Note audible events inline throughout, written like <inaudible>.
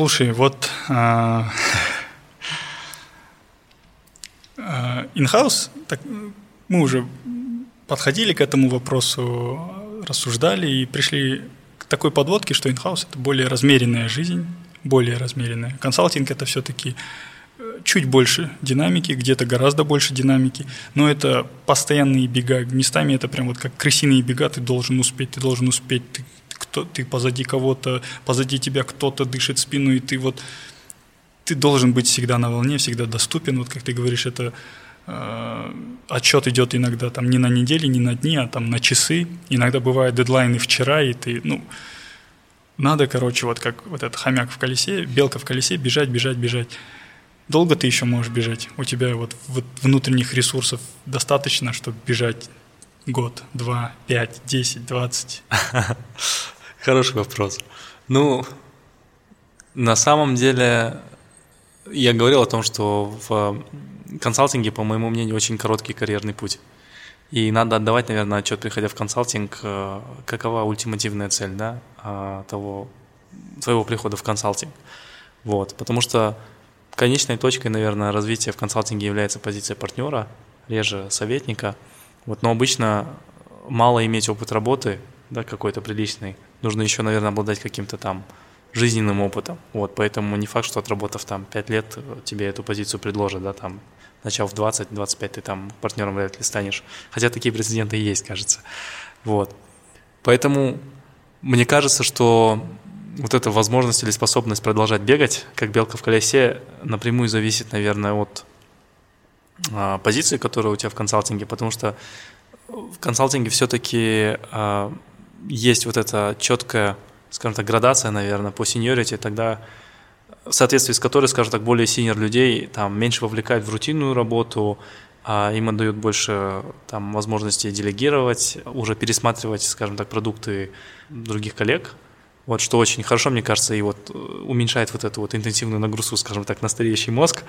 Слушай, вот а, а, мы уже подходили к этому вопросу, рассуждали и пришли к такой подводке, что in-house – это более размеренная жизнь, более размеренная. Консалтинг – это все-таки э, чуть больше динамики, где-то гораздо больше динамики, но это постоянные бега. Местами это прям вот как крысиные бега, ты должен успеть, ты должен успеть, ты, кто, ты позади кого-то, позади тебя кто-то дышит спину, и ты вот ты должен быть всегда на волне, всегда доступен. Вот как ты говоришь, это э, отчет идет иногда там не на недели, не на дни, а там на часы. Иногда бывают дедлайны вчера, и ты, ну, надо, короче, вот как вот этот хомяк в колесе, белка в колесе, бежать, бежать, бежать. Долго ты еще можешь бежать? У тебя вот, вот внутренних ресурсов достаточно, чтобы бежать год, два, пять, десять, двадцать? <laughs> Хороший вопрос. Ну, на самом деле, я говорил о том, что в консалтинге, по моему мнению, очень короткий карьерный путь. И надо отдавать, наверное, отчет, приходя в консалтинг, э, какова ультимативная цель да, а, того, твоего прихода в консалтинг. Вот, потому что конечной точкой, наверное, развития в консалтинге является позиция партнера, реже советника. Вот, но обычно мало иметь опыт работы, да, какой-то приличный. Нужно еще, наверное, обладать каким-то там жизненным опытом. Вот, поэтому не факт, что отработав там 5 лет, тебе эту позицию предложат, да, там начав в 20-25 ты там партнером вряд ли станешь. Хотя такие прецеденты есть, кажется. Вот. Поэтому мне кажется, что вот эта возможность или способность продолжать бегать, как белка в колесе, напрямую зависит, наверное, от а, позиции, которая у тебя в консалтинге, потому что в консалтинге все-таки а, есть вот эта четкая, скажем так, градация, наверное, по сеньорити, тогда в соответствии с которой, скажем так, более синер людей там меньше вовлекают в рутинную работу, а им отдают больше там возможности делегировать, уже пересматривать, скажем так, продукты других коллег, вот что очень хорошо, мне кажется, и вот уменьшает вот эту вот интенсивную нагрузку, скажем так, на стареющий мозг.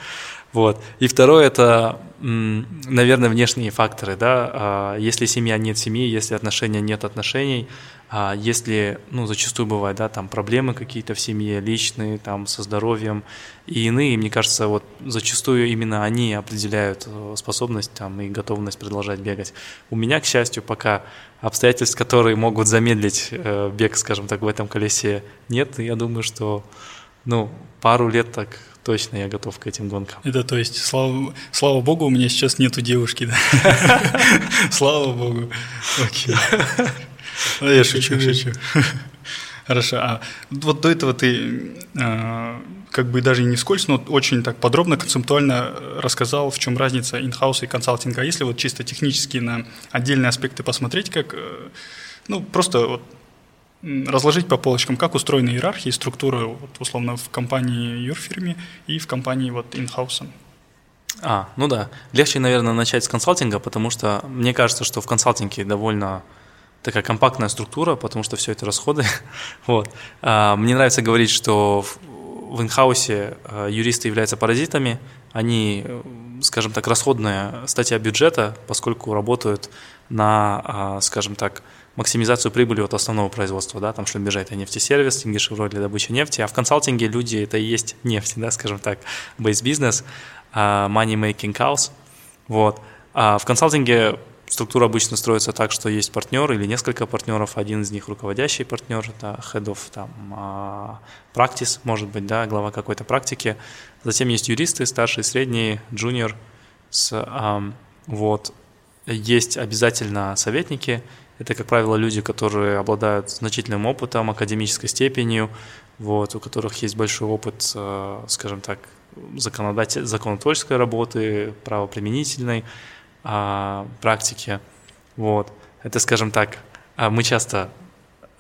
Вот. И второе – это, наверное, внешние факторы. Да? А если семья нет семьи, если отношения нет отношений, а если, ну, зачастую бывает, да, там проблемы какие-то в семье, личные, там, со здоровьем и иные, мне кажется, вот зачастую именно они определяют э, способность там и готовность продолжать бегать. У меня, к счастью, пока обстоятельств, которые могут замедлить э, бег, скажем так, в этом колесе нет, я думаю, что, ну, пару лет так точно я готов к этим гонкам. Это то есть, слава, слава богу, у меня сейчас нету девушки, да? <laughs> Слава богу. Окей. Ну, я шучу, шучу. <laughs> Хорошо. А вот до этого ты э, как бы даже не вскользь, но очень так подробно, концептуально рассказал, в чем разница инхауса и консалтинга. А если вот чисто технически на отдельные аспекты посмотреть, как, э, ну, просто вот разложить по полочкам, как устроена иерархия и структура, вот, условно, в компании юрфирме и в компании вот инхаусом. А, ну да. Легче, наверное, начать с консалтинга, потому что мне кажется, что в консалтинге довольно такая компактная структура, потому что все это расходы. <laughs> вот. А, мне нравится говорить, что в, инхаусе а, юристы являются паразитами, они, скажем так, расходная статья бюджета, поскольку работают на, а, скажем так, максимизацию прибыли от основного производства, да, там, бежать, это нефтесервис, Тингишеврой для добычи нефти, а в консалтинге люди это и есть нефть, <laughs> да, скажем так, business, money making cows, вот. А в консалтинге Структура обычно строится так, что есть партнер или несколько партнеров, один из них руководящий партнер, да, head of там, а, practice, может быть, да, глава какой-то практики. Затем есть юристы, старшие, средние, junior, с, вот. Есть обязательно советники, это, как правило, люди, которые обладают значительным опытом, академической степенью, вот, у которых есть большой опыт, э, скажем так, законодатель, законотворческой работы, правоприменительной, а, практике. Вот. Это, скажем так, а мы часто,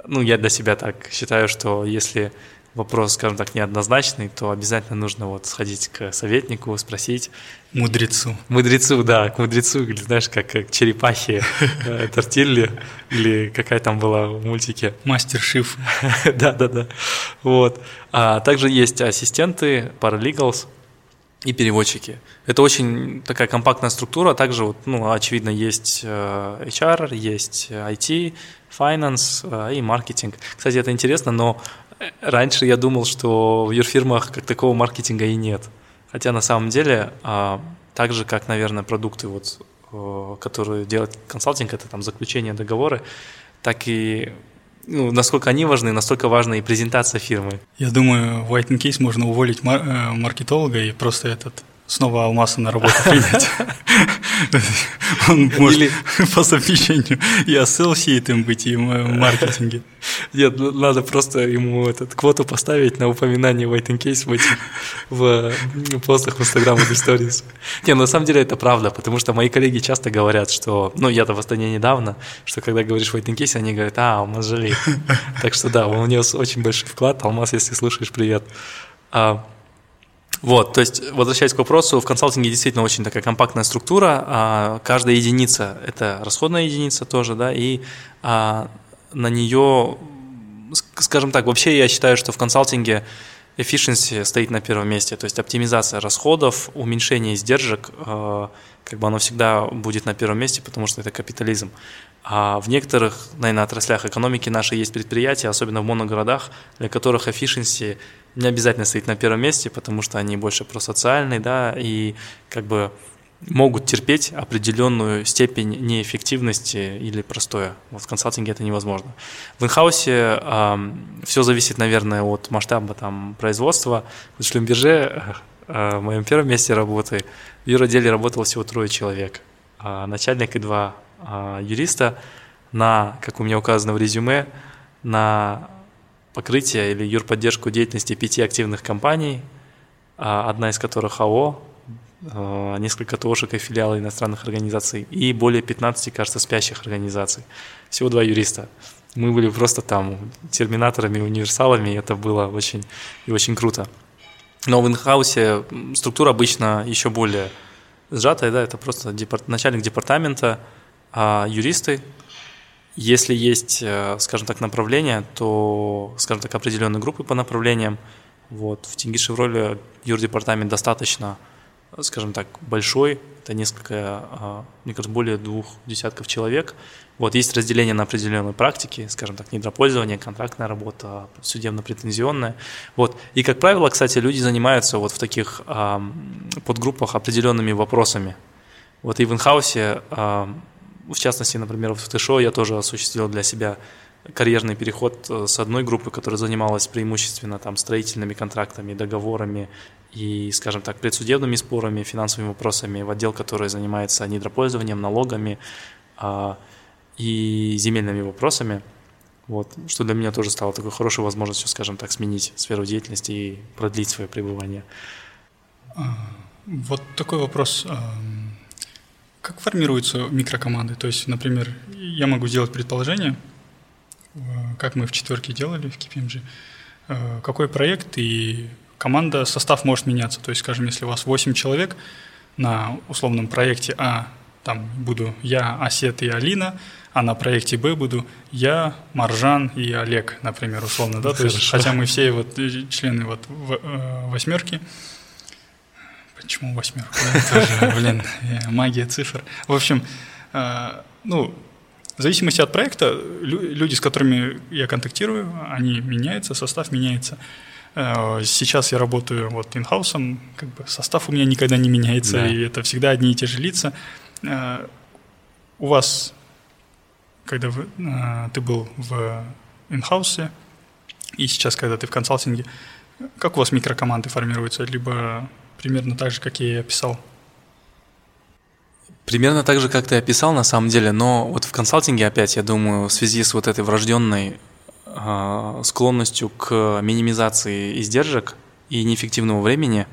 ну, я для себя так считаю, что если вопрос, скажем так, неоднозначный, то обязательно нужно вот сходить к советнику, спросить. Мудрецу. Мудрецу, да, к мудрецу, или знаешь, как, как черепахи э, <laughs> Тортилли, или какая там была в мультике. Мастер Шиф. <laughs> Да-да-да. Вот. А также есть ассистенты, paralegals, и переводчики. Это очень такая компактная структура. Также, вот, ну, очевидно, есть э, HR, есть IT, finance э, и маркетинг. Кстати, это интересно, но раньше я думал, что в юрфирмах как такого маркетинга и нет. Хотя на самом деле, а, так же, как, наверное, продукты, вот, которые делает консалтинг, это там заключение договора, так и ну, насколько они важны, настолько важна и презентация фирмы. Я думаю, в White Case можно уволить мар- э, маркетолога и просто этот снова Алмаса на работу принять. <laughs> Он может <laughs> по совмещению и ассоциатом быть, и в маркетинге. Нет, ну, надо просто ему этот квоту поставить на упоминание White in Case в, этих, в постах в Instagram или Stories. Не, на самом деле это правда, потому что мои коллеги часто говорят, что, ну, я-то в Астане недавно, что когда говоришь White in Case, они говорят, а, Алмаз жалеет. Так что да, у него очень большой вклад. Алмаз, если слушаешь, привет. А, вот, то есть, возвращаясь к вопросу, в консалтинге действительно очень такая компактная структура. А каждая единица – это расходная единица тоже, да, и а, на нее, скажем так, вообще я считаю, что в консалтинге efficiency стоит на первом месте, то есть оптимизация расходов, уменьшение издержек, э, как бы оно всегда будет на первом месте, потому что это капитализм. А в некоторых, наверное, отраслях экономики нашей есть предприятия, особенно в моногородах, для которых efficiency не обязательно стоит на первом месте, потому что они больше просоциальные, да, и как бы могут терпеть определенную степень неэффективности или простоя. Вот в консалтинге это невозможно. В инхаусе э, все зависит, наверное, от масштаба там, производства. В Шлюмберже, э, в моем первом месте работы, в юроделе работало всего трое человек. Э, начальник и два э, юриста на, как у меня указано в резюме, на покрытие или юрподдержку деятельности пяти активных компаний, одна из которых АО, несколько ТОшек и филиалы иностранных организаций и более 15, кажется, спящих организаций. Всего два юриста. Мы были просто там терминаторами, универсалами, и это было очень и очень круто. Но в инхаусе структура обычно еще более сжатая, да, это просто департ, начальник департамента, а юристы, если есть, э, скажем так, направление, то, скажем так, определенные группы по направлениям. Вот. В Тинги Шевроле юрдепартамент достаточно, скажем так, большой. Это несколько, а, мне кажется, более двух десятков человек. Вот. Есть разделение на определенные практики, скажем так, недропользование, контрактная работа, судебно-претензионная. Вот. И, как правило, кстати, люди занимаются вот в таких подгруппах определенными вопросами. Вот и в инхаусе в частности, например, в ТШО я тоже осуществил для себя карьерный переход э, с одной группы, которая занималась преимущественно там строительными контрактами, договорами и, скажем так, предсудебными спорами, финансовыми вопросами, в отдел, который занимается недропользованием, налогами а, и земельными вопросами. Вот, что для меня тоже стало такой хорошей возможностью, скажем так, сменить сферу деятельности и продлить свое пребывание. Вот такой вопрос. Как формируются микрокоманды? То есть, например, я могу сделать предположение, э, как мы в четверке делали в KPMG, э, какой проект и команда, состав может меняться. То есть, скажем, если у вас 8 человек на условном проекте А, там буду я, Асет и Алина, а на проекте Б буду я, Маржан и Олег, например, условно, да, то есть, хотя мы все вот э, члены вот восьмерки, Почему восьмерка? Тоже, блин, магия цифр. В общем, э, ну, в зависимости от проекта, люди, с которыми я контактирую, они меняются, состав меняется. Э, сейчас я работаю вот инхаусом, как бы состав у меня никогда не меняется, да. и это всегда одни и те же лица. Э, у вас, когда вы, ты был в инхаусе, и сейчас, когда ты в консалтинге, как у вас микрокоманды формируются? Либо примерно так же, как я и описал. Примерно так же, как ты описал, на самом деле, но вот в консалтинге опять, я думаю, в связи с вот этой врожденной э, склонностью к минимизации издержек и неэффективного времени,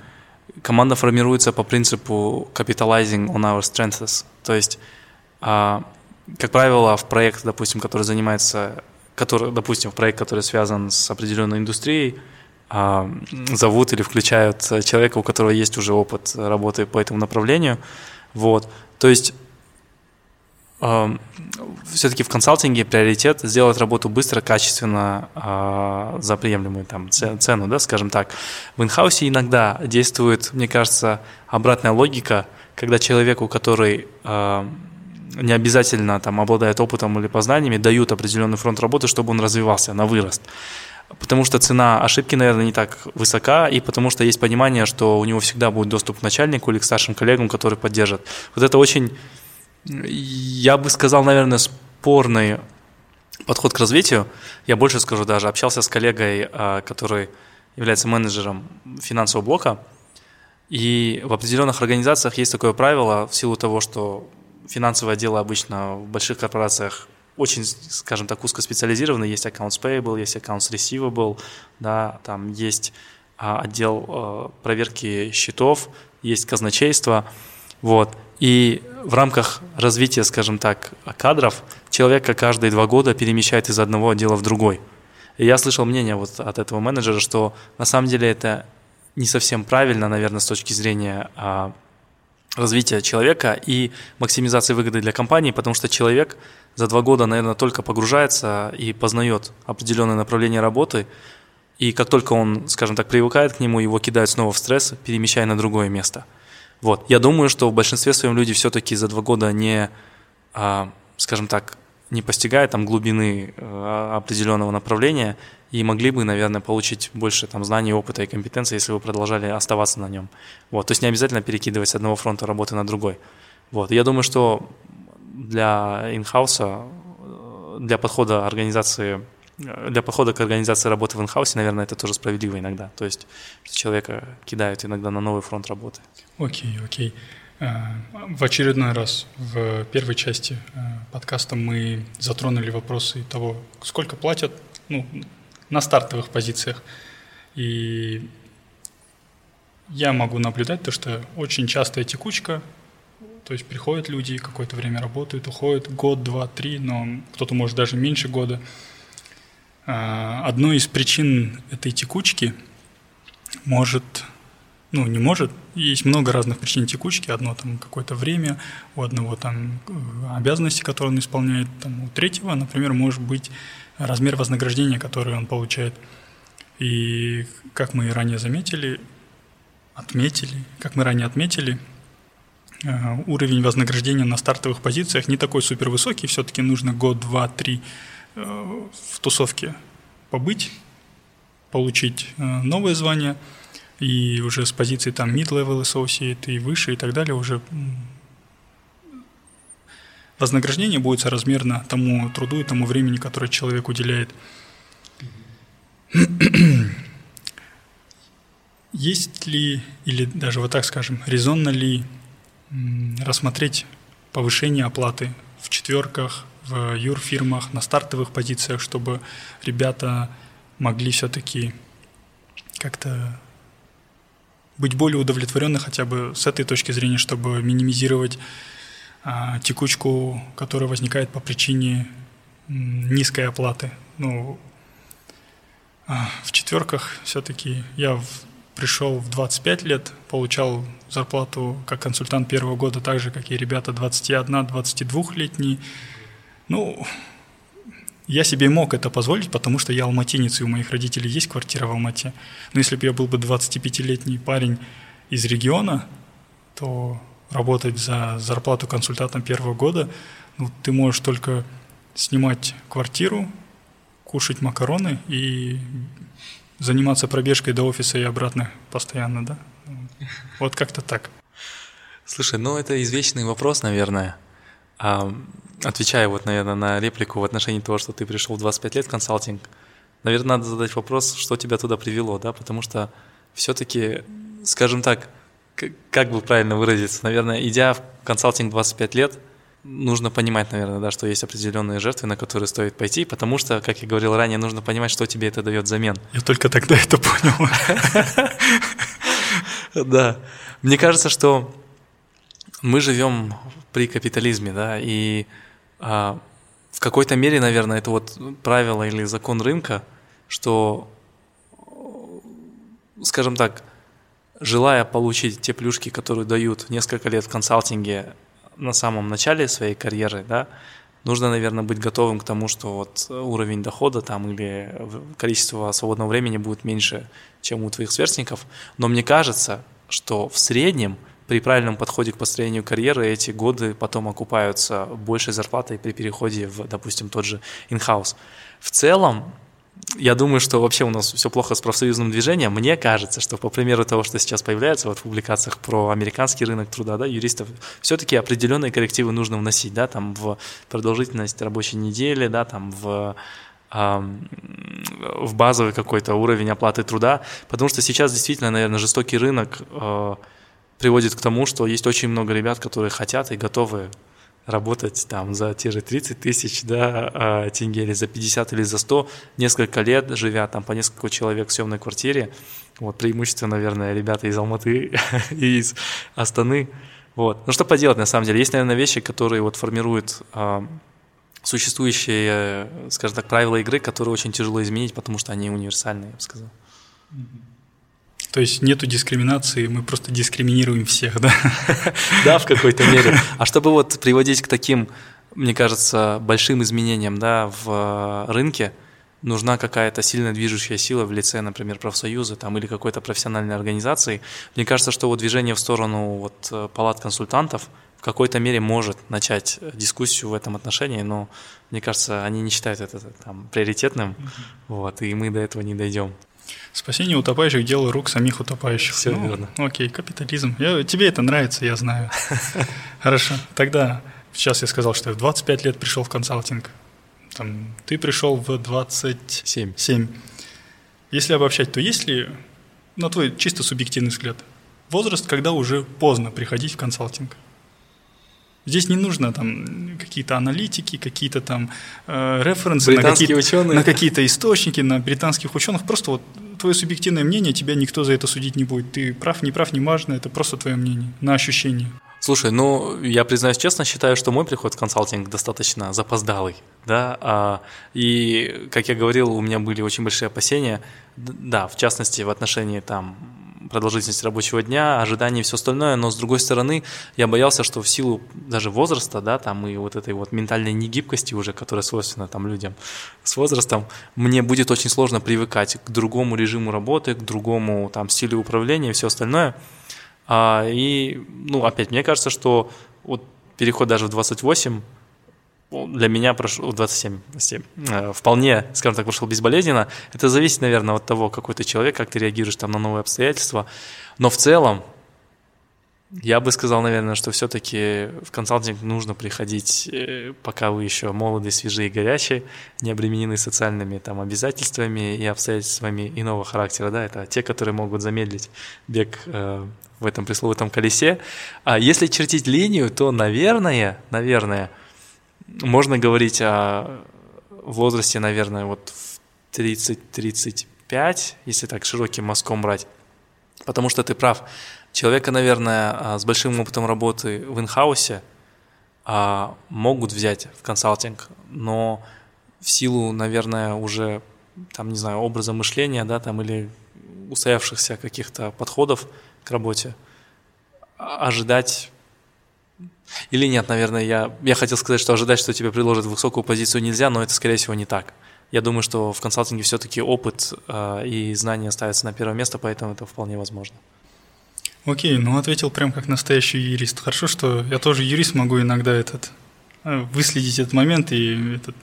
команда формируется по принципу capitalizing on our strengths. То есть, э, как правило, в проект, допустим, который занимается, который, допустим, в проект, который связан с определенной индустрией, а, зовут или включают человека, у которого есть уже опыт работы по этому направлению. Вот. То есть все-таки в консалтинге приоритет сделать работу быстро, качественно, э, за приемлемую там, цену, да, скажем так. В инхаусе иногда действует, мне кажется, обратная логика, когда человеку, который не обязательно там, обладает опытом или познаниями, дают определенный фронт работы, чтобы он развивался на вырост. Потому что цена ошибки, наверное, не так высока, и потому что есть понимание, что у него всегда будет доступ к начальнику или к старшим коллегам, которые поддержат. Вот это очень, я бы сказал, наверное, спорный подход к развитию. Я больше скажу даже, общался с коллегой, а, который является менеджером финансового блока, и в определенных организациях есть такое правило в силу того, что финансовое дело обычно в больших корпорациях очень, скажем так, узкоспециализированы. Есть accounts payable, есть accounts receivable, да, там есть а, отдел а, проверки счетов, есть казначейство, вот. И в рамках развития, скажем так, кадров человека каждые два года перемещает из одного отдела в другой. И я слышал мнение вот от этого менеджера, что на самом деле это не совсем правильно, наверное, с точки зрения а, развития человека и максимизации выгоды для компании, потому что человек за два года, наверное, только погружается и познает определенное направление работы, и как только он, скажем так, привыкает к нему, его кидают снова в стресс, перемещая на другое место. Вот. Я думаю, что в большинстве своем люди все-таки за два года не, а, скажем так, не постигают там глубины а, определенного направления и могли бы, наверное, получить больше там знаний, опыта и компетенции, если бы продолжали оставаться на нем. Вот. То есть не обязательно перекидывать с одного фронта работы на другой. Вот. Я думаю, что для инхауса, для подхода организации, для подхода к организации работы в инхаусе, наверное, это тоже справедливо иногда. То есть человека кидают иногда на новый фронт работы. Окей, okay, окей. Okay. Э, в очередной раз в первой части э, подкаста мы затронули вопросы того, сколько платят ну, на стартовых позициях. И я могу наблюдать то, что очень частая текучка то есть приходят люди, какое-то время работают, уходят, год, два, три, но кто-то может даже меньше года. А, одной из причин этой текучки может, ну не может, есть много разных причин текучки. Одно там какое-то время, у одного там э, обязанности, которые он исполняет, там, у третьего, например, может быть размер вознаграждения, который он получает. И как мы ранее заметили, отметили, как мы ранее отметили, Э, уровень вознаграждения на стартовых позициях не такой супер высокий, все-таки нужно год, два, три э, в тусовке побыть, получить новое звание, и уже с позиции там mid-level associate и выше и так далее уже вознаграждение будет соразмерно тому труду и тому времени, которое человек уделяет. <clears throat> Есть ли, или даже вот так скажем, резонно ли рассмотреть повышение оплаты в четверках, в юрфирмах, на стартовых позициях, чтобы ребята могли все-таки как-то быть более удовлетворенны хотя бы с этой точки зрения, чтобы минимизировать а, текучку, которая возникает по причине низкой оплаты. Ну, а, в четверках все-таки я в пришел в 25 лет, получал зарплату как консультант первого года, так же, как и ребята 21-22-летние. Ну, я себе мог это позволить, потому что я алматинец, и у моих родителей есть квартира в Алмате. Но если бы я был бы 25-летний парень из региона, то работать за зарплату консультантом первого года, ну, ты можешь только снимать квартиру, кушать макароны и заниматься пробежкой до офиса и обратно постоянно, да? Вот как-то так. Слушай, ну это извечный вопрос, наверное. А, отвечая вот, наверное, на реплику в отношении того, что ты пришел в 25 лет в консалтинг, наверное, надо задать вопрос, что тебя туда привело, да, потому что все-таки, скажем так, как бы правильно выразиться, наверное, идя в консалтинг 25 лет, нужно понимать, наверное, да, что есть определенные жертвы, на которые стоит пойти, потому что, как я говорил ранее, нужно понимать, что тебе это дает взамен. Я только тогда это понял. <laughs> Да. Мне кажется, что мы живем при капитализме, да, и а, в какой-то мере, наверное, это вот правило или закон рынка, что, скажем так, желая получить те плюшки, которые дают несколько лет в консалтинге на самом начале своей карьеры, да, нужно, наверное, быть готовым к тому, что вот уровень дохода там или количество свободного времени будет меньше, чем у твоих сверстников. Но мне кажется, что в среднем при правильном подходе к построению карьеры эти годы потом окупаются большей зарплатой при переходе в, допустим, тот же in-house. В целом, я думаю, что вообще у нас все плохо с профсоюзным движением. Мне кажется, что по примеру того, что сейчас появляется вот в публикациях про американский рынок труда, да, юристов, все-таки определенные коррективы нужно вносить, да, там в продолжительность рабочей недели, да, там в в базовый какой-то уровень оплаты труда, потому что сейчас действительно, наверное, жестокий рынок э, приводит к тому, что есть очень много ребят, которые хотят и готовы работать там за те же 30 тысяч да, а, тенге или за 50 или за 100 несколько лет, живя там по несколько человек в съемной квартире. Вот преимущественно, наверное, ребята из Алматы <laughs> и из Астаны. Вот. Ну что поделать на самом деле? Есть, наверное, вещи, которые вот формируют э, существующие, скажем так, правила игры, которые очень тяжело изменить, потому что они универсальные, я бы сказал. То есть нету дискриминации, мы просто дискриминируем всех, да? <laughs> Да, в какой-то мере. А чтобы вот приводить к таким, мне кажется, большим изменениям да, в рынке, нужна какая-то сильная движущая сила в лице, например, профсоюза там, или какой-то профессиональной организации. Мне кажется, что вот движение в сторону вот, палат консультантов в какой-то мере может начать дискуссию в этом отношении, но мне кажется, они не считают это там, приоритетным, mm-hmm. вот, и мы до этого не дойдем. Спасение утопающих – дело рук самих утопающих. Все ну, верно. Окей, капитализм. Я, тебе это нравится, я знаю. <laughs> Хорошо. Тогда, сейчас я сказал, что я в 25 лет пришел в консалтинг. Там, ты пришел в 27. 7. Если обобщать, то есть ли, на твой чисто субъективный взгляд, возраст, когда уже поздно приходить в консалтинг? Здесь не нужно там какие-то аналитики, какие-то там э, референсы на какие, ученые. на какие-то источники, на британских ученых. Просто вот твое субъективное мнение, тебя никто за это судить не будет. Ты прав, не прав, не важно, это просто твое мнение, на ощущение. Слушай, ну, я признаюсь честно, считаю, что мой приход в консалтинг достаточно запоздалый, да, а, и, как я говорил, у меня были очень большие опасения, да, в частности, в отношении там продолжительность рабочего дня, ожидания и все остальное, но с другой стороны, я боялся, что в силу даже возраста, да, там и вот этой вот ментальной негибкости уже, которая свойственна там людям с возрастом, мне будет очень сложно привыкать к другому режиму работы, к другому там стилю управления и все остальное. А, и, ну, опять, мне кажется, что вот переход даже в 28 для меня прошел 27, 27, э, вполне, скажем так, прошел безболезненно. Это зависит, наверное, от того, какой ты человек, как ты реагируешь там на новые обстоятельства. Но в целом, я бы сказал, наверное, что все-таки в консалтинг нужно приходить, э, пока вы еще молоды, свежие горячие, не обременены социальными там, обязательствами и обстоятельствами иного характера. Да? Это те, которые могут замедлить бег э, в этом пресловутом колесе. А если чертить линию, то, наверное, наверное, можно говорить о возрасте, наверное, вот в 30-35, если так широким мазком брать. Потому что ты прав. Человека, наверное, а, с большим опытом работы в инхаусе а, могут взять в консалтинг, но в силу, наверное, уже там, не знаю, образа мышления, да, там или устоявшихся каких-то подходов к работе, ожидать или нет, наверное, я, я хотел сказать, что ожидать, что тебе предложат высокую позицию нельзя, но это, скорее всего, не так. Я думаю, что в консалтинге все-таки опыт э, и знания ставятся на первое место, поэтому это вполне возможно. Окей, ну ответил прям как настоящий юрист. Хорошо, что я тоже юрист, могу иногда этот э, выследить этот момент, и этот,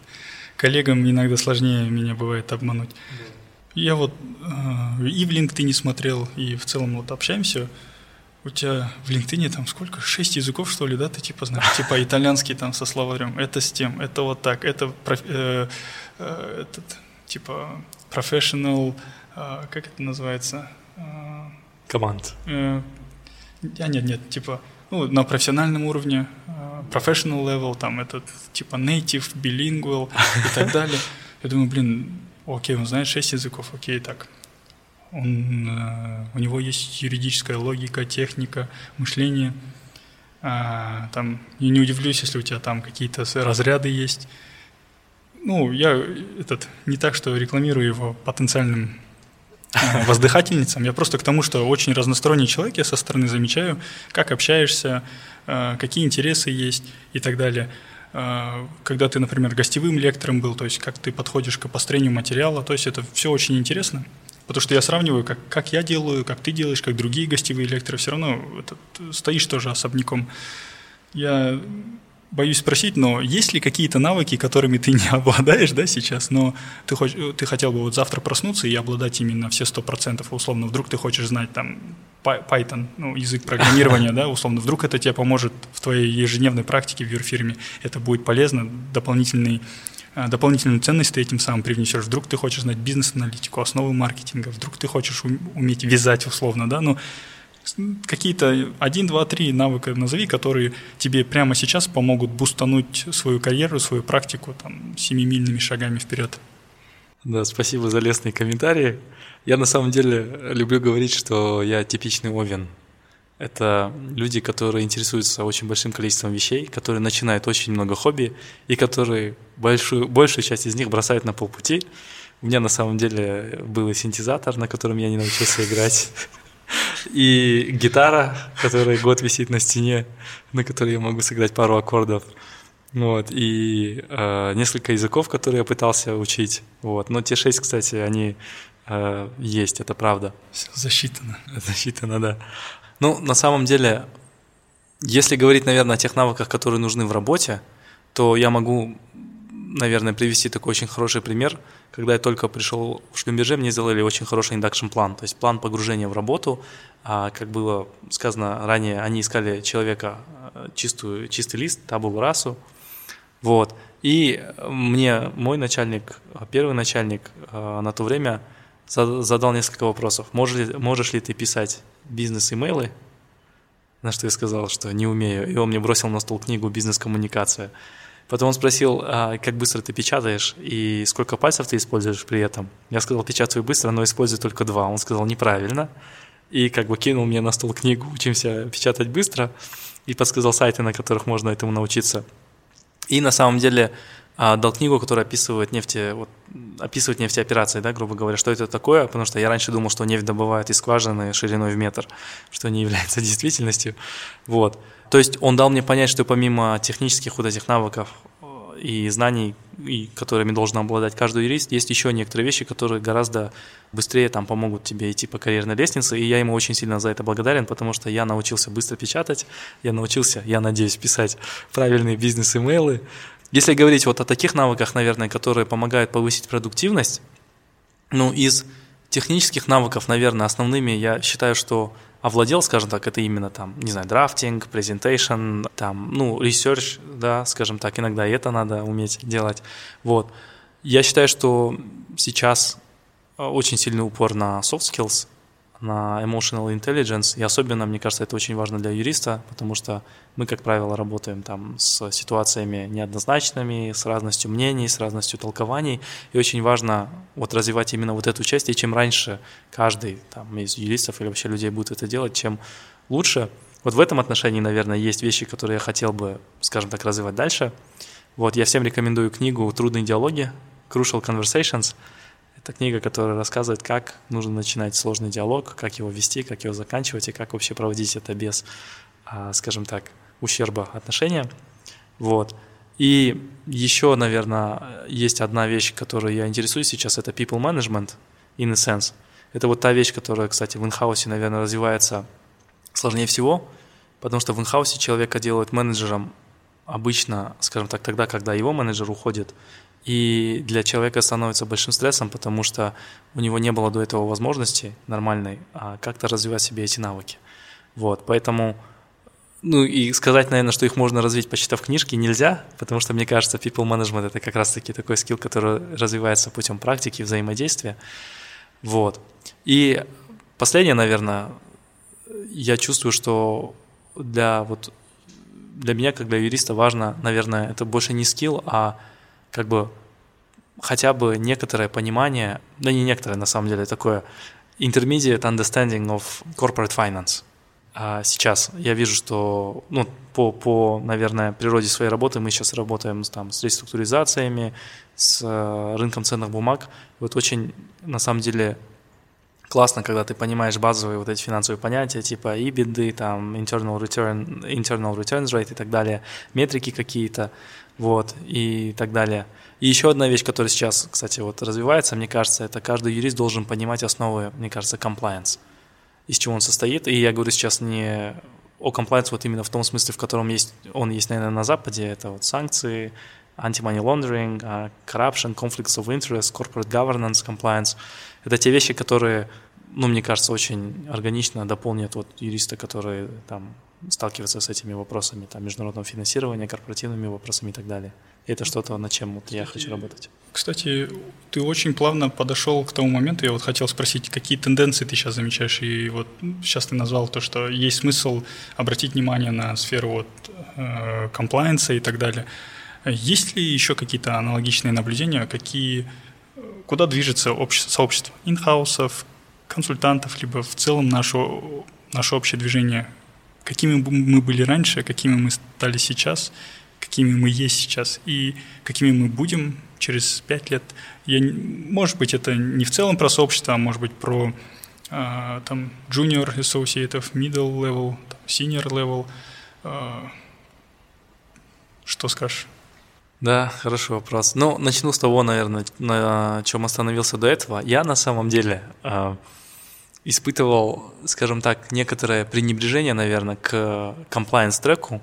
коллегам иногда сложнее меня бывает обмануть. Я вот э, и в LinkedIn смотрел, и в целом вот общаемся – у тебя в LinkedIn там сколько? Шесть языков, что ли, да? Ты типа знаешь, типа итальянский там со словарем, это с тем, это вот так, это э, э, этот, типа professional, э, как это называется? Э, Команд. Э, а, нет, нет, типа, ну, на профессиональном уровне, э, professional level, там, это типа native, bilingual и так <laughs> далее. Я думаю, блин, окей, он знает шесть языков, окей, так, он, э, у него есть юридическая логика, техника, мышление. А, там, я не удивлюсь, если у тебя там какие-то разряды есть. Ну, я этот, не так, что рекламирую его потенциальным э, <laughs> воздыхательницам. Я просто к тому, что очень разносторонний человек, я со стороны замечаю, как общаешься, э, какие интересы есть и так далее. Когда ты, например, гостевым лектором был, то есть как ты подходишь к построению материала, то есть это все очень интересно. Потому что я сравниваю, как, как я делаю, как ты делаешь, как другие гостевые лекторы. Все равно это, стоишь тоже особняком. Я боюсь спросить, но есть ли какие-то навыки, которыми ты не <laughs> обладаешь, да, сейчас, но ты, хоч, ты хотел бы вот завтра проснуться и обладать именно все сто процентов, условно, вдруг ты хочешь знать там Python, ну, язык <laughs> программирования, да, условно, вдруг это тебе поможет в твоей ежедневной практике в юрфирме, это будет полезно, дополнительный дополнительную ценность ты этим самым привнесешь. Вдруг ты хочешь знать бизнес-аналитику, основы маркетинга, вдруг ты хочешь уметь вязать условно, да, ну, какие-то один, два, три навыка назови, которые тебе прямо сейчас помогут бустануть свою карьеру, свою практику там семимильными шагами вперед. Да, спасибо за лестные комментарии. Я на самом деле люблю говорить, что я типичный овен. Это люди, которые интересуются очень большим количеством вещей, которые начинают очень много хобби и которые большую, большую часть из них бросают на полпути. У меня на самом деле был синтезатор, на котором я не научился играть. <laughs> И гитара, которая год висит на стене, на которой я могу сыграть пару аккордов. Вот, и э, несколько языков, которые я пытался учить. Вот. Но те шесть, кстати, они э, есть, это правда. Все засчитано. <laughs> Засчитано, да. Ну, на самом деле, если говорить, наверное, о тех навыках, которые нужны в работе, то я могу наверное, привести такой очень хороший пример. Когда я только пришел в Шлюмберже, мне сделали очень хороший induction plan, то есть план погружения в работу. А, как было сказано ранее, они искали человека э, чистую, чистый лист, табулу расу. Вот. И мне мой начальник, первый начальник э, на то время задал несколько вопросов. Можешь ли, можешь ли ты писать бизнес-имейлы? На что я сказал, что не умею. И он мне бросил на стол книгу «Бизнес-коммуникация». Потом он спросил, а как быстро ты печатаешь и сколько пальцев ты используешь при этом. Я сказал, печатаю быстро, но использую только два. Он сказал, неправильно. И как бы кинул мне на стол книгу «Учимся печатать быстро» и подсказал сайты, на которых можно этому научиться. И на самом деле а, дал книгу, которая описывает нефти, вот, описывает нефтеоперации, да, грубо говоря, что это такое, потому что я раньше думал, что нефть добывают из скважины шириной в метр, что не является <laughs> действительностью. Вот. То есть он дал мне понять, что помимо технических вот этих навыков э, и знаний, и которыми должен обладать каждый юрист, есть еще некоторые вещи, которые гораздо быстрее там помогут тебе идти по карьерной лестнице, и я ему очень сильно за это благодарен, потому что я научился быстро печатать, я научился, я надеюсь, писать правильные бизнес-имейлы. Если говорить вот о таких навыках, наверное, которые помогают повысить продуктивность, ну, из технических навыков, наверное, основными я считаю, что овладел, скажем так, это именно там, не знаю, драфтинг, презентейшн, там, ну, research, да, скажем так, иногда это надо уметь делать. Вот. Я считаю, что сейчас э, очень сильный упор на soft skills, на emotional intelligence, и особенно, мне кажется, это очень важно для юриста, потому что мы, как правило, работаем там с ситуациями неоднозначными, с разностью мнений, с разностью толкований, и очень важно вот развивать именно вот эту часть, и чем раньше каждый там, из юристов или вообще людей будет это делать, чем лучше. Вот в этом отношении, наверное, есть вещи, которые я хотел бы, скажем так, развивать дальше. Вот я всем рекомендую книгу «Трудные диалоги», Crucial Conversations – это книга, которая рассказывает, как нужно начинать сложный диалог, как его вести, как его заканчивать и как вообще проводить это без, а, скажем так, ущерба отношения. Вот. И еще, наверное, есть одна вещь, которой я интересуюсь сейчас, это people management in a sense. Это вот та вещь, которая, кстати, в инхаусе, наверное, развивается сложнее всего, потому что в инхаусе человека делают менеджером обычно, скажем так, тогда, когда его менеджер уходит, и для человека становится большим стрессом, потому что у него не было до этого возможности нормальной а как-то развивать себе эти навыки. Вот, поэтому, ну и сказать, наверное, что их можно развить, почитав книжки, нельзя, потому что, мне кажется, people management – это как раз-таки такой скилл, который развивается путем практики, взаимодействия. Вот. И последнее, наверное, я чувствую, что для, вот, для меня, как для юриста, важно, наверное, это больше не скилл, а как бы хотя бы некоторое понимание, да не некоторое на самом деле, такое intermediate understanding of corporate finance. А сейчас я вижу, что ну, по, по, наверное, природе своей работы мы сейчас работаем там, с реструктуризациями, с э, рынком ценных бумаг. Вот очень, на самом деле, классно, когда ты понимаешь базовые вот эти финансовые понятия, типа EBITDA, там, internal return, internal returns rate и так далее, метрики какие-то, вот, и так далее. И еще одна вещь, которая сейчас, кстати, вот развивается, мне кажется, это каждый юрист должен понимать основы, мне кажется, compliance, из чего он состоит. И я говорю сейчас не о compliance вот именно в том смысле, в котором есть, он есть, наверное, на Западе, это вот санкции, anti-money laundering, uh, corruption, conflicts of interest, corporate governance, compliance. Это те вещи, которые, ну, мне кажется, очень органично дополнят вот юристы, которые там сталкиваются с этими вопросами там, международного финансирования, корпоративными вопросами и так далее. И это что-то, над чем вот я хочу работать. Кстати, ты очень плавно подошел к тому моменту, я вот хотел спросить, какие тенденции ты сейчас замечаешь, и вот сейчас ты назвал то, что есть смысл обратить внимание на сферу вот комплайенса и так далее. Есть ли еще какие-то аналогичные наблюдения, какие, куда движется общество, сообщество инхаусов, консультантов, либо в целом наше, наше общее движение? Какими мы были раньше, какими мы стали сейчас, какими мы есть сейчас и какими мы будем через пять лет. Я, может быть, это не в целом про сообщество, а может быть про а, там junior associate, middle level, senior level. А, что скажешь? Да, хороший вопрос. Ну, начну с того, наверное, на чем остановился до этого. Я на самом деле э, испытывал, скажем так, некоторое пренебрежение, наверное, к compliance-треку,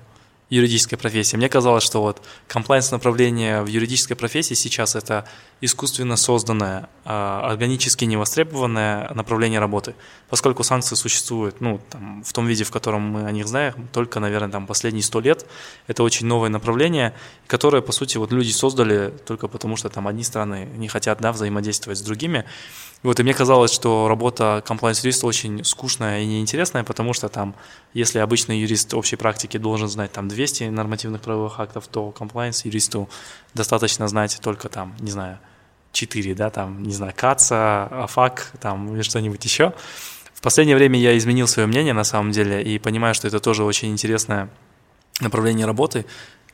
юридической профессии. Мне казалось, что вот комплайнс направление в юридической профессии сейчас это искусственно созданное, а, органически невостребованное направление работы, поскольку санкции существуют ну, там, в том виде, в котором мы о них знаем, только, наверное, там, последние сто лет. Это очень новое направление, которое, по сути, вот люди создали только потому, что там одни страны не хотят да, взаимодействовать с другими. Вот, и мне казалось, что работа комплайнс-юриста очень скучная и неинтересная, потому что там, если обычный юрист общей практики должен знать там 200 нормативных правовых актов, то комплайнс-юристу достаточно знать только там, не знаю, 4, да, там, не знаю, КАЦА, АФАК, там, или что-нибудь еще. В последнее время я изменил свое мнение, на самом деле, и понимаю, что это тоже очень интересное направление работы,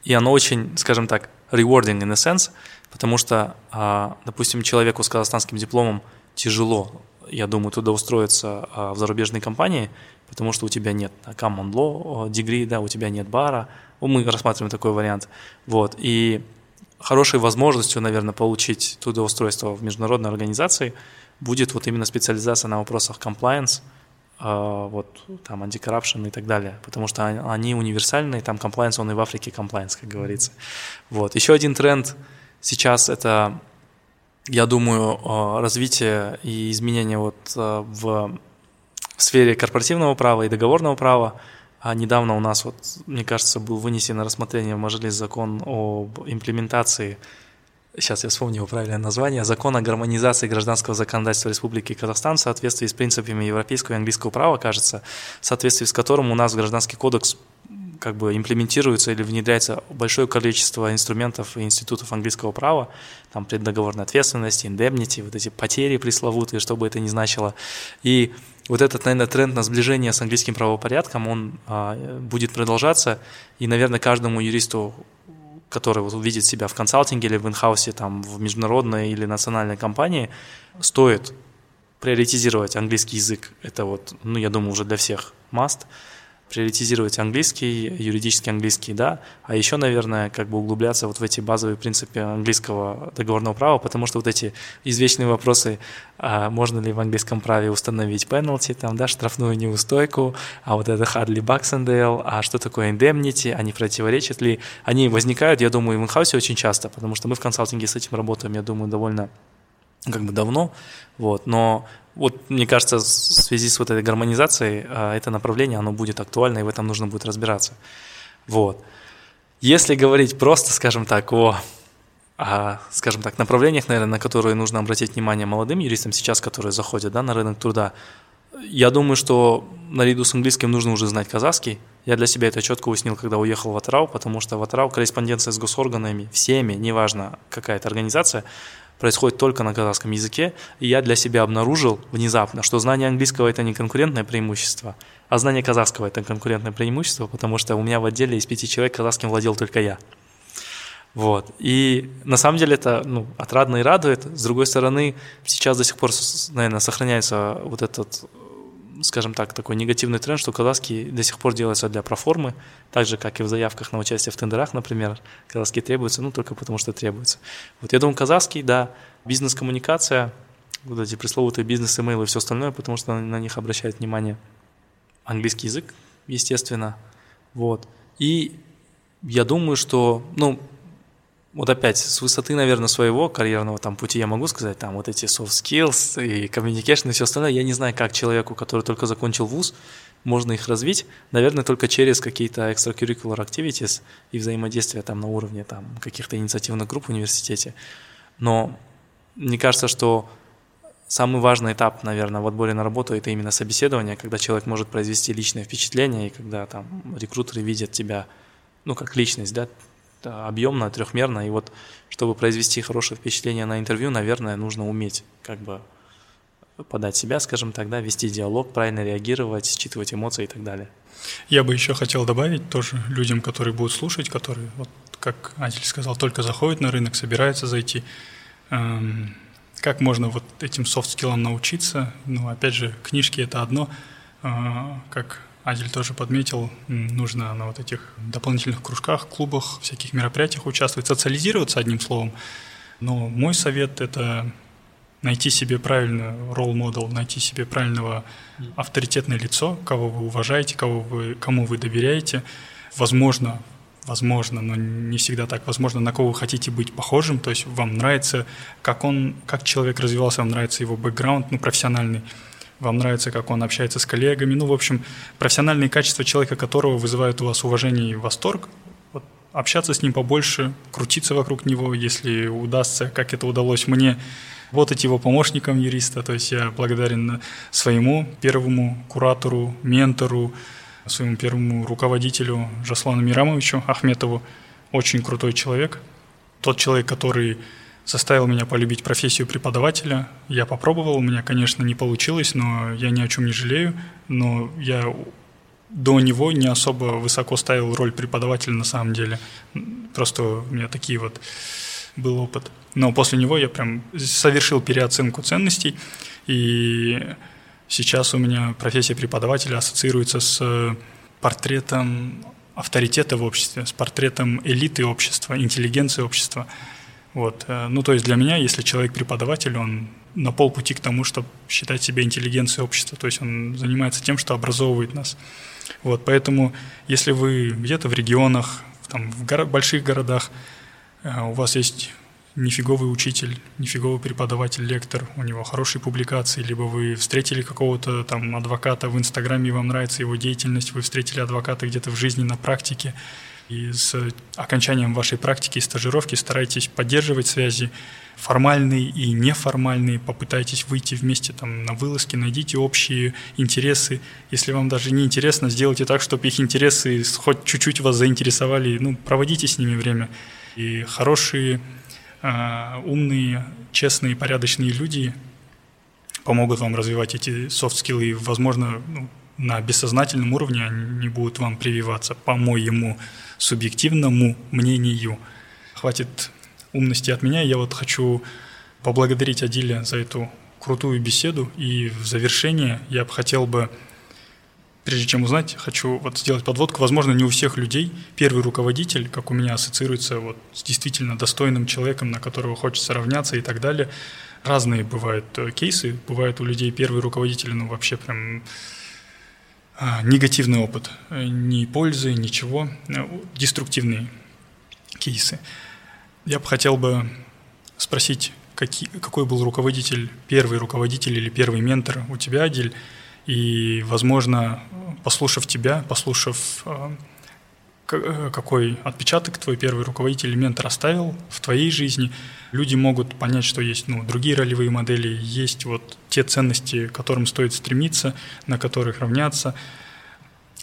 и оно очень, скажем так, rewarding in a sense, потому что, а, допустим, человеку с казахстанским дипломом – тяжело, я думаю, туда устроиться а, в зарубежной компании, потому что у тебя нет common law degree, да, у тебя нет бара, мы рассматриваем такой вариант, вот, и хорошей возможностью, наверное, получить трудоустройство в международной организации будет вот именно специализация на вопросах compliance, а, вот там антикоррупшн и так далее, потому что они универсальные, там compliance, он и в Африке compliance, как говорится. Вот. Еще один тренд сейчас это я думаю, э, развитие и изменения вот э, в сфере корпоративного права и договорного права. А недавно у нас, вот, мне кажется, был вынесен на рассмотрение в Мажилис закон об имплементации, сейчас я вспомню его правильное название, закон о гармонизации гражданского законодательства Республики Казахстан в соответствии с принципами европейского и английского права, кажется, в соответствии с которым у нас Гражданский кодекс как бы имплементируется или внедряется большое количество инструментов и институтов английского права, там преддоговорной ответственности, индемнити, вот эти потери пресловутые, что бы это ни значило. И вот этот, наверное, тренд на сближение с английским правопорядком, он а, будет продолжаться, и, наверное, каждому юристу, который вот увидит себя в консалтинге или в инхаусе, там, в международной или национальной компании, стоит приоритизировать английский язык. Это вот, ну, я думаю, уже для всех must – приоритизировать английский, юридический английский, да, а еще, наверное, как бы углубляться вот в эти базовые принципы английского договорного права, потому что вот эти извечные вопросы, а можно ли в английском праве установить penalty, там, да, штрафную неустойку, а вот это Хадли Баксендейл, а что такое indemnity, они противоречат ли, они возникают, я думаю, в in-house е очень часто, потому что мы в консалтинге с этим работаем, я думаю, довольно как бы давно, вот, но вот, мне кажется, в связи с вот этой гармонизацией а, это направление, оно будет актуально, и в этом нужно будет разбираться. Вот. Если говорить просто, скажем так, о, о скажем так, направлениях, наверное, на которые нужно обратить внимание молодым юристам сейчас, которые заходят да, на рынок труда, я думаю, что наряду с английским нужно уже знать казахский. Я для себя это четко уяснил, когда уехал в Атырау, потому что в Атырау корреспонденция с госорганами, всеми, неважно какая это организация, происходит только на казахском языке, и я для себя обнаружил внезапно, что знание английского – это не конкурентное преимущество, а знание казахского – это конкурентное преимущество, потому что у меня в отделе из пяти человек казахским владел только я. Вот. И на самом деле это ну, отрадно и радует. С другой стороны, сейчас до сих пор, наверное, сохраняется вот этот скажем так, такой негативный тренд, что казахский до сих пор делается для проформы, так же, как и в заявках на участие в тендерах, например, казахский требуется, ну, только потому что требуется. Вот я думаю, казахский, да, бизнес-коммуникация, вот эти пресловутые бизнес-имейлы и все остальное, потому что на них обращает внимание английский язык, естественно. Вот. И я думаю, что, ну, вот опять, с высоты, наверное, своего карьерного там пути я могу сказать, там вот эти soft skills и communication и все остальное, я не знаю, как человеку, который только закончил вуз, можно их развить, наверное, только через какие-то extracurricular activities и взаимодействие там на уровне там каких-то инициативных групп в университете. Но мне кажется, что самый важный этап, наверное, в отборе на работу это именно собеседование, когда человек может произвести личное впечатление и когда там рекрутеры видят тебя, ну, как личность, да, объемно, трехмерно, и вот чтобы произвести хорошее впечатление на интервью, наверное, нужно уметь как бы подать себя, скажем так, да, вести диалог, правильно реагировать, считывать эмоции и так далее. Я бы еще хотел добавить тоже людям, которые будут слушать, которые, вот, как Азель сказал, только заходят на рынок, собираются зайти. Эм, как можно вот этим софт-скиллам научиться? Ну, опять же, книжки – это одно. Э, как Азель тоже подметил, нужно на вот этих дополнительных кружках, клубах, всяких мероприятиях участвовать, социализироваться одним словом. Но мой совет – это найти себе правильный ролл модел, найти себе правильного авторитетное лицо, кого вы уважаете, кого вы, кому вы доверяете. Возможно, возможно, но не всегда так, возможно, на кого вы хотите быть похожим, то есть вам нравится, как он, как человек развивался, вам нравится его бэкграунд, ну, профессиональный, вам нравится, как он общается с коллегами, ну, в общем, профессиональные качества человека, которого вызывают у вас уважение и восторг, вот, общаться с ним побольше, крутиться вокруг него, если удастся, как это удалось мне, работать его помощником юриста. То есть я благодарен своему первому куратору, ментору, своему первому руководителю Жаслану Мирамовичу Ахметову. Очень крутой человек. Тот человек, который заставил меня полюбить профессию преподавателя. Я попробовал, у меня, конечно, не получилось, но я ни о чем не жалею. Но я до него не особо высоко ставил роль преподавателя на самом деле. Просто у меня такие вот был опыт. Но после него я прям совершил переоценку ценностей, и сейчас у меня профессия преподавателя ассоциируется с портретом авторитета в обществе, с портретом элиты общества, интеллигенции общества. Вот. Э, ну, то есть для меня, если человек преподаватель, он на полпути к тому, чтобы считать себя интеллигенцией общества, то есть он занимается тем, что образовывает нас. Вот, поэтому, если вы где-то в регионах, там, в горо- больших городах, э, у вас есть нифиговый учитель, нифиговый преподаватель, лектор, у него хорошие публикации, либо вы встретили какого-то там адвоката в Инстаграме, и вам нравится его деятельность, вы встретили адвоката где-то в жизни на практике, и с окончанием вашей практики и стажировки старайтесь поддерживать связи формальные и неформальные, попытайтесь выйти вместе там на вылазки, найдите общие интересы. Если вам даже не интересно, сделайте так, чтобы их интересы хоть чуть-чуть вас заинтересовали, ну, проводите с ними время. И хорошие а, умные, честные, порядочные люди помогут вам развивать эти софт-скиллы, и, возможно, ну, на бессознательном уровне они будут вам прививаться, по моему субъективному мнению. Хватит умности от меня, я вот хочу поблагодарить Адиля за эту крутую беседу, и в завершение я бы хотел бы прежде чем узнать, хочу вот сделать подводку. Возможно, не у всех людей первый руководитель, как у меня, ассоциируется вот с действительно достойным человеком, на которого хочется равняться и так далее. Разные бывают э, кейсы. Бывает у людей первый руководитель, ну, вообще прям негативный опыт. Э, ни пользы, ничего. Э, деструктивные кейсы. Я бы хотел бы спросить, какие, какой был руководитель, первый руководитель или первый ментор у тебя, Адиль, и, возможно, послушав тебя, послушав, э, э, какой отпечаток твой первый руководитель, ментор оставил в твоей жизни, люди могут понять, что есть ну, другие ролевые модели, есть вот те ценности, к которым стоит стремиться, на которых равняться.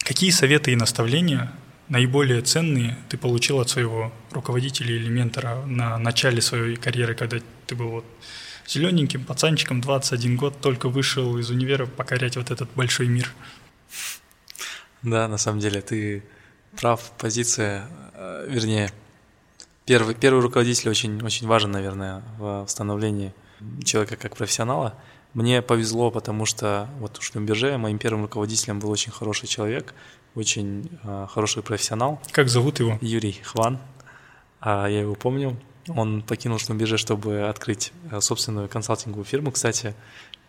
Какие советы и наставления наиболее ценные ты получил от своего руководителя или ментора на начале своей карьеры, когда ты был вот зелененьким пацанчиком, 21 год, только вышел из универа покорять вот этот большой мир. Да, на самом деле ты прав, позиция, э, вернее, первый, первый руководитель очень, очень важен, наверное, в становлении человека как профессионала. Мне повезло, потому что вот в Шлюмберже моим первым руководителем был очень хороший человек, очень э, хороший профессионал. Как зовут его? Юрий Хван. А, я его помню. Он покинул Шлюмберже, чтобы открыть э, собственную консалтинговую фирму, кстати.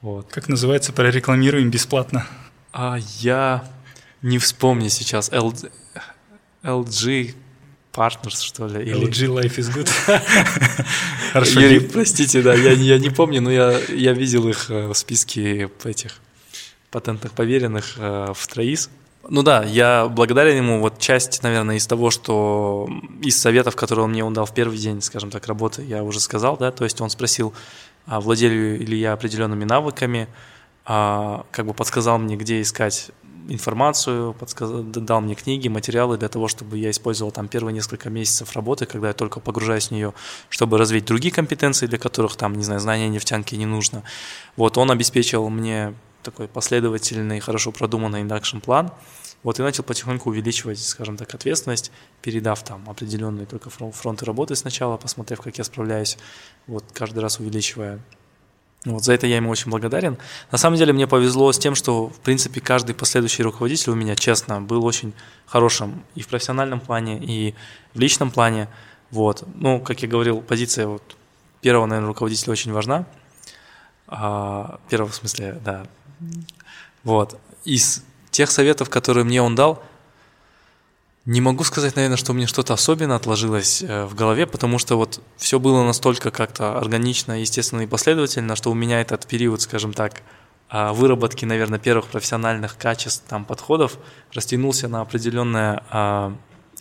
Вот. Как называется, прорекламируем бесплатно. А я не вспомню сейчас. LG Partners, что ли? Или... LG Life is Good. <laughs> Хорошо. Юрий, простите, да, я, я не помню, но я, я видел их э, в списке этих патентных поверенных э, в Троис. Ну да, я благодарен ему. Вот часть, наверное, из того, что из советов, которые он мне он дал в первый день, скажем так, работы, я уже сказал, да, то есть он спросил, а владею ли я определенными навыками, а, как бы подсказал мне, где искать информацию, подсказал, дал мне книги, материалы для того, чтобы я использовал там первые несколько месяцев работы, когда я только погружаюсь в нее, чтобы развить другие компетенции, для которых там, не знаю, знания нефтянки не нужно. Вот он обеспечил мне такой последовательный, хорошо продуманный induction plan. Вот и начал потихоньку увеличивать, скажем так, ответственность, передав там определенные только фронты работы сначала, посмотрев, как я справляюсь, вот каждый раз увеличивая вот за это я ему очень благодарен. На самом деле мне повезло с тем, что, в принципе, каждый последующий руководитель у меня, честно, был очень хорошим и в профессиональном плане, и в личном плане. Вот. Ну, как я говорил, позиция вот первого, наверное, руководителя очень важна. А, первого в смысле, да. Вот. Из тех советов, которые мне он дал, не могу сказать, наверное, что мне что-то особенно отложилось э, в голове, потому что вот все было настолько как-то органично, естественно и последовательно, что у меня этот период, скажем так, а, выработки, наверное, первых профессиональных качеств, там, подходов растянулся на определенное а,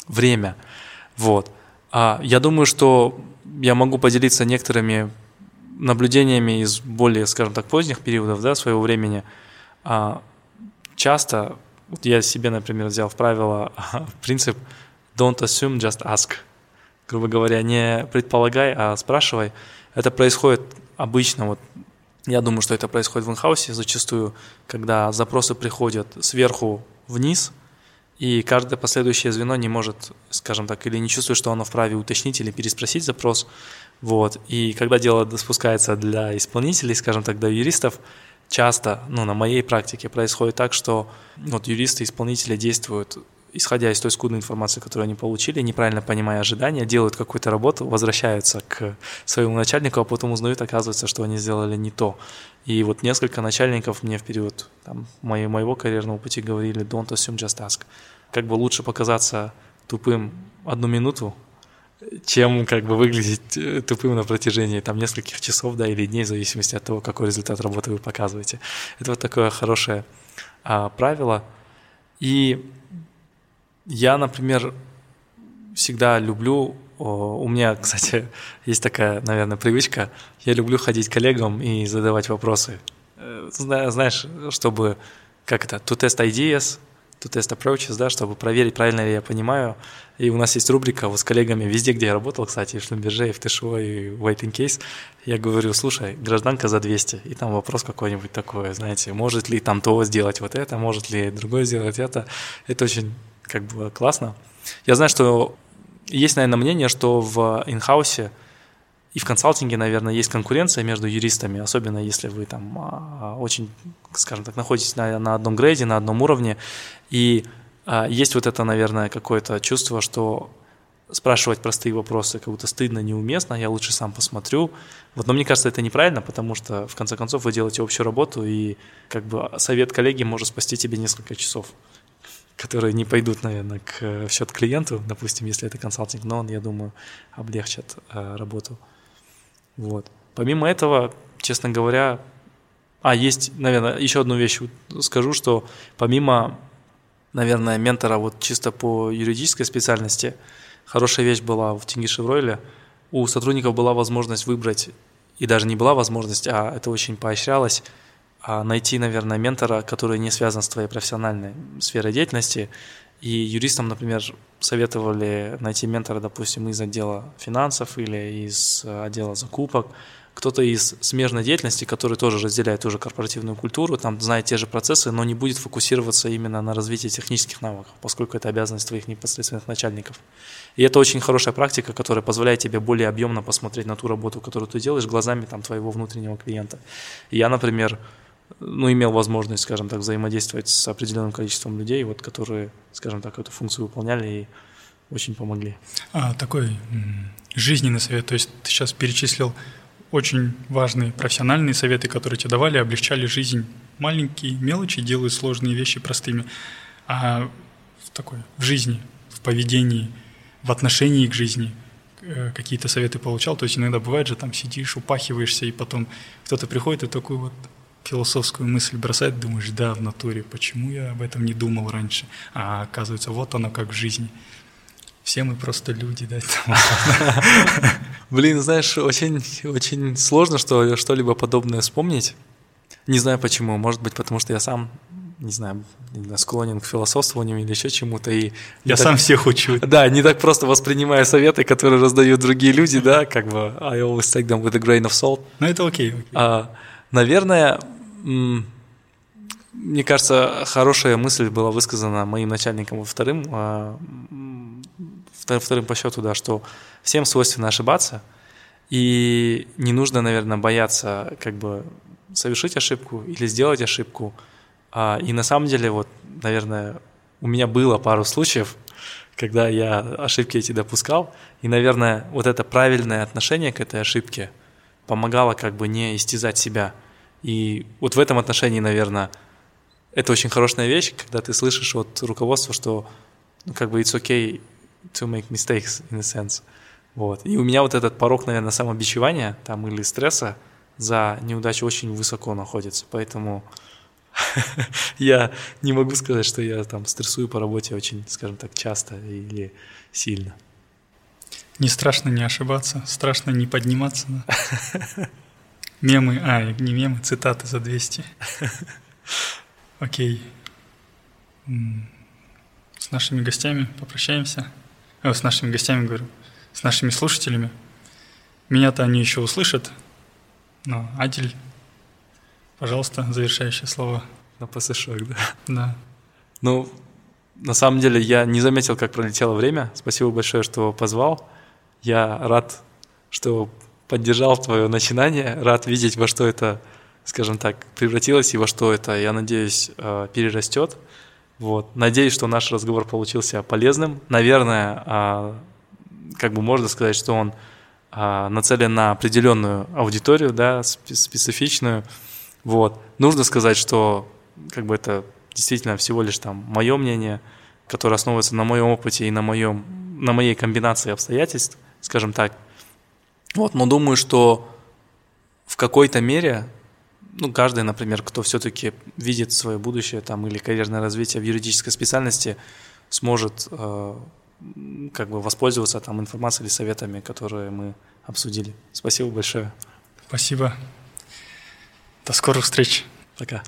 время. Вот. А я думаю, что я могу поделиться некоторыми наблюдениями из более, скажем так, поздних периодов да, своего времени. А, часто вот я себе, например, взял в правило <laughs> принцип don't assume, just ask. Грубо говоря, не предполагай, а спрашивай. Это происходит обычно, вот я думаю, что это происходит в инхаусе зачастую, когда запросы приходят сверху вниз, и каждое последующее звено не может, скажем так, или не чувствует, что оно вправе уточнить или переспросить запрос. Вот. И когда дело спускается для исполнителей, скажем так, до юристов, часто, ну, на моей практике происходит так, что вот юристы, исполнители действуют исходя из той скудной информации, которую они получили, неправильно понимая ожидания, делают какую-то работу, возвращаются к своему начальнику, а потом узнают, оказывается, что они сделали не то. И вот несколько начальников мне в период там, моего, моего карьерного пути говорили «don't assume, just ask». Как бы лучше показаться тупым одну минуту, чем как бы выглядеть э, тупым на протяжении там нескольких часов, да, или дней, в зависимости от того, какой результат работы вы показываете. Это вот такое хорошее а, правило. И я, например, всегда люблю, о, у меня, <laughs> кстати, есть такая, наверное, привычка, я люблю ходить коллегам и задавать вопросы. Э, знаешь, чтобы, как это, to test ideas, to test approaches, да, чтобы проверить, правильно ли я понимаю. И у нас есть рубрика вот с коллегами везде, где я работал, кстати, в Шлюмберже, и в ТШО, и в Waiting Case. Я говорю, слушай, гражданка за 200, и там вопрос какой-нибудь такой, знаете, может ли там то сделать вот это, может ли другое сделать это. Это очень как бы классно. Я знаю, что есть, наверное, мнение, что в инхаусе и в консалтинге, наверное, есть конкуренция между юристами, особенно если вы там а, очень, скажем так, находитесь на, на одном грейде, на одном уровне, и а, есть вот это, наверное, какое-то чувство, что спрашивать простые вопросы как будто стыдно, неуместно, я лучше сам посмотрю. Вот, но мне кажется, это неправильно, потому что, в конце концов, вы делаете общую работу, и как бы совет коллеги может спасти тебе несколько часов, которые не пойдут, наверное, к, в счет клиенту, допустим, если это консалтинг, но он, я думаю, облегчит э, работу. Вот. Помимо этого, честно говоря, а, есть, наверное, еще одну вещь скажу, что помимо, наверное, ментора вот чисто по юридической специальности, хорошая вещь была в Тинги Шевройле, у сотрудников была возможность выбрать, и даже не была возможность, а это очень поощрялось, а найти, наверное, ментора, который не связан с твоей профессиональной сферой деятельности, и юристам, например, советовали найти ментора, допустим, из отдела финансов или из э, отдела закупок, кто-то из смежной деятельности, который тоже разделяет ту же корпоративную культуру, там знает те же процессы, но не будет фокусироваться именно на развитии технических навыков, поскольку это обязанность твоих непосредственных начальников. И это очень хорошая практика, которая позволяет тебе более объемно посмотреть на ту работу, которую ты делаешь, глазами там, твоего внутреннего клиента. Я, например, ну, имел возможность, скажем так, взаимодействовать с определенным количеством людей, вот, которые, скажем так, эту функцию выполняли и очень помогли. А, такой жизненный совет, то есть ты сейчас перечислил очень важные профессиональные советы, которые тебе давали, облегчали жизнь. Маленькие мелочи делают сложные вещи простыми. а в такой, в жизни, в поведении, в отношении к жизни э, какие-то советы получал. То есть иногда бывает же, там сидишь, упахиваешься, и потом кто-то приходит и такую вот философскую мысль бросает, думаешь, да, в натуре, почему я об этом не думал раньше? А оказывается, вот оно как в жизни. Все мы просто люди, да. <laughs> Блин, знаешь, очень, очень сложно что, что-либо подобное вспомнить. Не знаю почему. Может быть, потому что я сам, не знаю, не знаю склонен к философствованию или еще чему-то. И я так, сам всех учу. <laughs> Да, не так просто воспринимаю советы, которые раздают другие люди, да, как бы I always take them with a grain of salt. Ну, это окей. окей. А, наверное, мне кажется, хорошая мысль была высказана моим начальником во вторым а, вторым по счету, да, что всем свойственно ошибаться, и не нужно, наверное, бояться как бы совершить ошибку или сделать ошибку. А, и на самом деле, вот, наверное, у меня было пару случаев, когда я ошибки эти допускал, и, наверное, вот это правильное отношение к этой ошибке помогало как бы не истязать себя. И вот в этом отношении, наверное, это очень хорошая вещь, когда ты слышишь от руководства, что ну, как бы it's okay to make mistakes in a sense. Вот. И у меня вот этот порог, наверное, самобичевания там или стресса за неудачу очень высоко находится. Поэтому <laughs> я не могу сказать, что я там стрессую по работе очень, скажем так, часто или сильно. Не страшно не ошибаться, страшно не подниматься. Да? <laughs> Мемы, а, не мемы, цитаты за 200. <laughs> Окей. С нашими гостями попрощаемся э, с нашими гостями, говорю, с нашими слушателями. Меня-то они еще услышат, но Адель, пожалуйста, завершающее слово. На посышок, да? Да. Ну, на самом деле я не заметил, как пролетело время. Спасибо большое, что позвал. Я рад, что поддержал твое начинание, рад видеть, во что это, скажем так, превратилось и во что это, я надеюсь, э, перерастет. Вот. Надеюсь, что наш разговор получился полезным. Наверное, а, как бы можно сказать, что он а, нацелен на определенную аудиторию, да, специфичную. Вот. Нужно сказать, что как бы это действительно всего лишь там мое мнение, которое основывается на моем опыте и на, моем, на моей комбинации обстоятельств, скажем так. Вот, но думаю, что в какой-то мере ну, каждый, например, кто все-таки видит свое будущее там, или карьерное развитие в юридической специальности, сможет э, как бы воспользоваться там информацией или советами, которые мы обсудили. Спасибо большое. Спасибо. До скорых встреч. Пока.